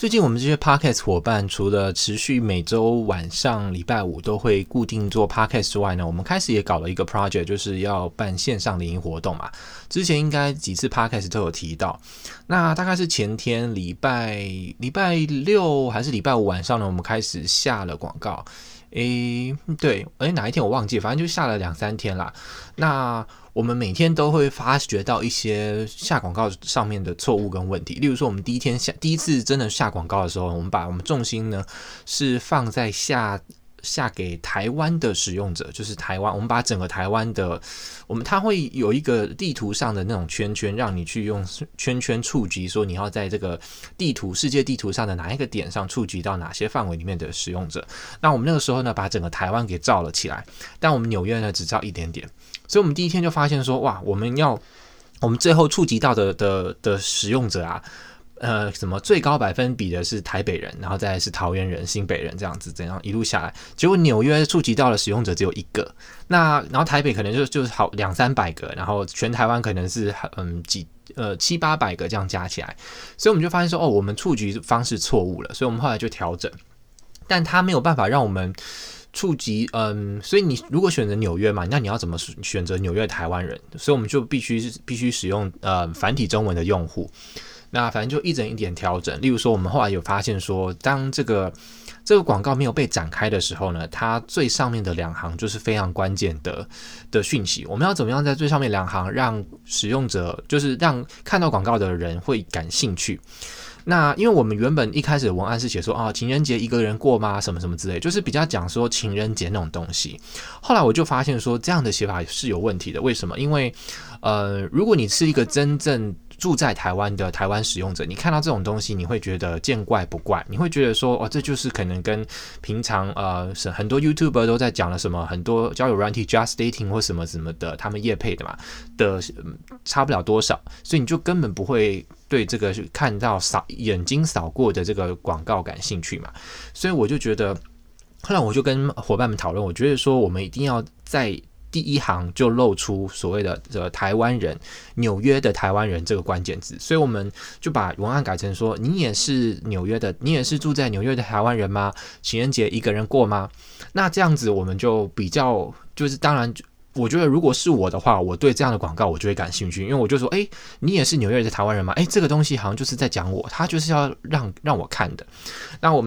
最近我们这些 podcast 伙伴，除了持续每周晚上礼拜五都会固定做 podcast 之外呢，我们开始也搞了一个 project，就是要办线上联谊活动嘛。之前应该几次 podcast 都有提到。那大概是前天礼拜礼拜六还是礼拜五晚上呢，我们开始下了广告。诶，对，诶，哪一天我忘记，反正就下了两三天啦。那我们每天都会发觉到一些下广告上面的错误跟问题，例如说，我们第一天下第一次真的下广告的时候，我们把我们重心呢是放在下。下给台湾的使用者，就是台湾。我们把整个台湾的，我们它会有一个地图上的那种圈圈，让你去用圈圈触及，说你要在这个地图世界地图上的哪一个点上触及到哪些范围里面的使用者。那我们那个时候呢，把整个台湾给照了起来，但我们纽约呢只照一点点。所以，我们第一天就发现说，哇，我们要我们最后触及到的的的使用者啊。呃，什么最高百分比的是台北人，然后再是桃园人、新北人这样子，怎样一路下来，结果纽约触及到的使用者只有一个，那然后台北可能就就是好两三百个，然后全台湾可能是嗯几呃七八百个这样加起来，所以我们就发现说，哦，我们触及方式错误了，所以我们后来就调整，但它没有办法让我们触及，嗯，所以你如果选择纽约嘛，那你要怎么选择纽约台湾人？所以我们就必须必须使用呃繁体中文的用户。那反正就一整一点调整。例如说，我们后来有发现说，当这个这个广告没有被展开的时候呢，它最上面的两行就是非常关键的的讯息。我们要怎么样在最上面两行让使用者，就是让看到广告的人会感兴趣？那因为我们原本一开始的文案是写说啊，情人节一个人过吗？什么什么之类，就是比较讲说情人节那种东西。后来我就发现说，这样的写法是有问题的。为什么？因为呃，如果你是一个真正住在台湾的台湾使用者，你看到这种东西，你会觉得见怪不怪，你会觉得说，哦，这就是可能跟平常呃，是很多 YouTuber 都在讲了什么，很多交友软体 Just Dating 或什么什么的，他们业配的嘛的，差不了多少，所以你就根本不会对这个看到扫眼睛扫过的这个广告感兴趣嘛，所以我就觉得，后来我就跟伙伴们讨论，我觉得说，我们一定要在。第一行就露出所谓的这台湾人，纽约的台湾人这个关键字，所以我们就把文案改成说：你也是纽约的，你也是住在纽约的台湾人吗？情人节一个人过吗？那这样子我们就比较，就是当然，我觉得如果是我的话，我对这样的广告我就会感兴趣，因为我就说：诶，你也是纽约的台湾人吗？诶，这个东西好像就是在讲我，他就是要让让我看的。那我们。